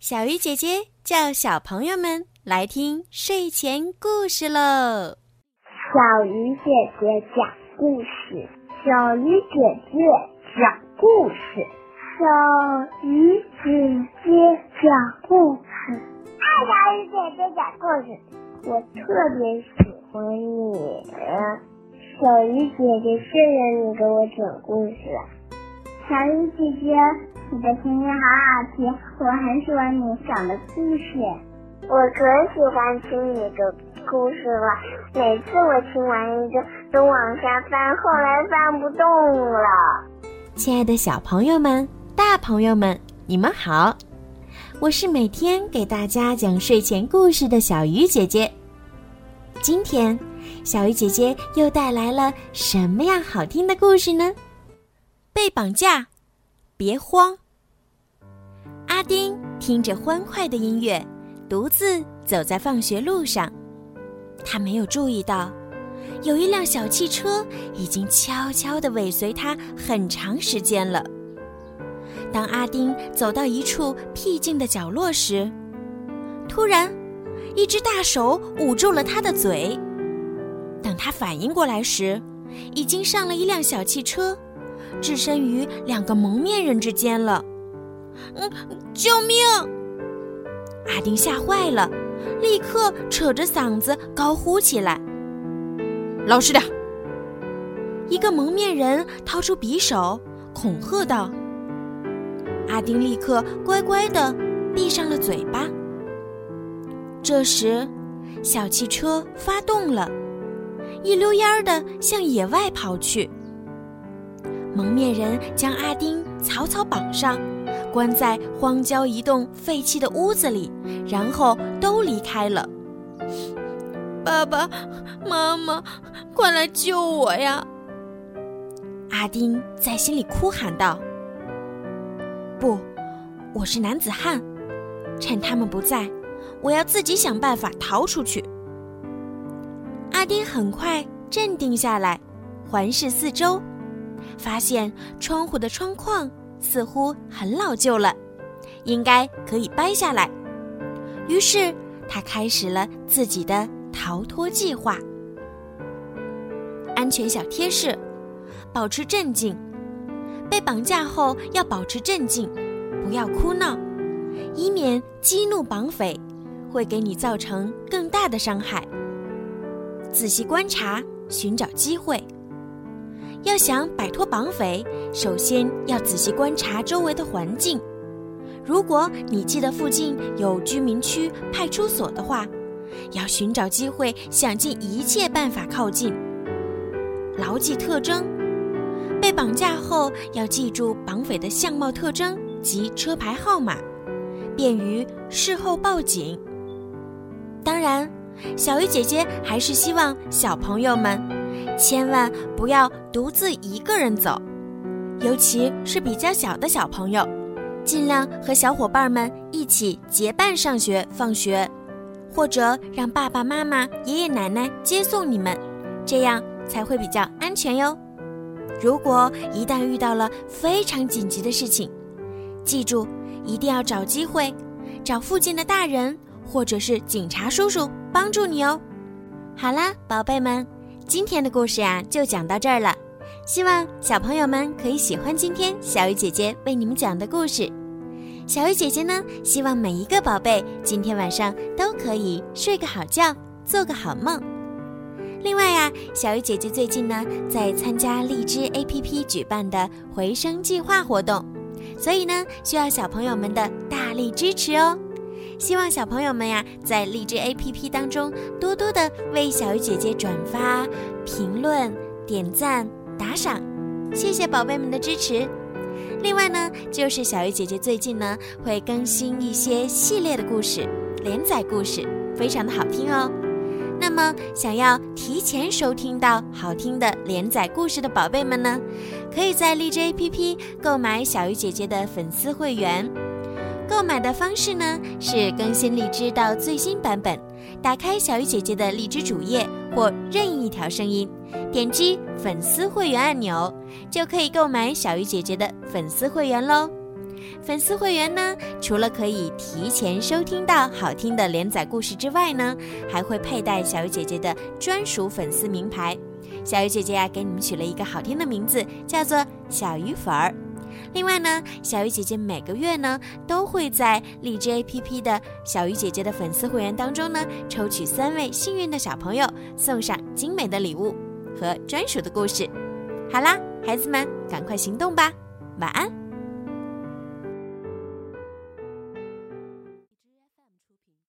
小鱼姐姐叫小朋友们来听睡前故事喽。小鱼姐姐讲故事，小鱼姐姐讲故事，小鱼姐姐讲故事。爱小鱼姐姐讲故事，我特别喜欢你。小鱼姐姐，谢谢你给我讲故事。小鱼姐姐。你的声音好好听，我很喜欢你讲的故事。我可喜欢听你的故事了，每次我听完一个都往下翻，后来翻不动了。亲爱的小朋友们、大朋友们，你们好！我是每天给大家讲睡前故事的小鱼姐姐。今天，小鱼姐姐又带来了什么样好听的故事呢？被绑架。别慌，阿丁听着欢快的音乐，独自走在放学路上。他没有注意到，有一辆小汽车已经悄悄地尾随他很长时间了。当阿丁走到一处僻静的角落时，突然，一只大手捂住了他的嘴。等他反应过来时，已经上了一辆小汽车。置身于两个蒙面人之间了，嗯，救命！阿丁吓坏了，立刻扯着嗓子高呼起来：“老实点！”一个蒙面人掏出匕首，恐吓道：“阿丁，立刻乖乖的闭上了嘴巴。”这时，小汽车发动了，一溜烟儿的向野外跑去。蒙面人将阿丁草草绑上，关在荒郊一栋废弃的屋子里，然后都离开了。爸爸妈妈，快来救我呀！阿丁在心里哭喊道：“不，我是男子汉，趁他们不在，我要自己想办法逃出去。”阿丁很快镇定下来，环视四周。发现窗户的窗框似乎很老旧了，应该可以掰下来。于是他开始了自己的逃脱计划。安全小贴士：保持镇静。被绑架后要保持镇静，不要哭闹，以免激怒绑匪，会给你造成更大的伤害。仔细观察，寻找机会。要想摆脱绑匪，首先要仔细观察周围的环境。如果你记得附近有居民区、派出所的话，要寻找机会，想尽一切办法靠近。牢记特征，被绑架后要记住绑匪的相貌特征及车牌号码，便于事后报警。当然，小鱼姐姐还是希望小朋友们。千万不要独自一个人走，尤其是比较小的小朋友，尽量和小伙伴们一起结伴上学、放学，或者让爸爸妈妈、爷爷奶奶接送你们，这样才会比较安全哟。如果一旦遇到了非常紧急的事情，记住一定要找机会，找附近的大人或者是警察叔叔帮助你哦。好啦，宝贝们。今天的故事呀，就讲到这儿了。希望小朋友们可以喜欢今天小鱼姐姐为你们讲的故事。小鱼姐姐呢，希望每一个宝贝今天晚上都可以睡个好觉，做个好梦。另外呀，小鱼姐姐最近呢在参加荔枝 APP 举办的回声计划活动，所以呢需要小朋友们的大力支持哦。希望小朋友们呀，在荔枝 APP 当中多多的为小鱼姐姐转发、评论、点赞、打赏，谢谢宝贝们的支持。另外呢，就是小鱼姐姐最近呢会更新一些系列的故事、连载故事，非常的好听哦。那么，想要提前收听到好听的连载故事的宝贝们呢，可以在荔枝 APP 购买小鱼姐姐的粉丝会员。购买的方式呢是更新荔枝到最新版本，打开小鱼姐姐的荔枝主页或任意一条声音，点击粉丝会员按钮，就可以购买小鱼姐姐的粉丝会员喽。粉丝会员呢，除了可以提前收听到好听的连载故事之外呢，还会佩戴小鱼姐姐的专属粉丝名牌。小鱼姐姐呀，给你们取了一个好听的名字，叫做小鱼粉儿。另外呢，小鱼姐姐每个月呢，都会在荔枝 APP 的小鱼姐姐的粉丝会员当中呢，抽取三位幸运的小朋友，送上精美的礼物和专属的故事。好啦，孩子们，赶快行动吧！晚安。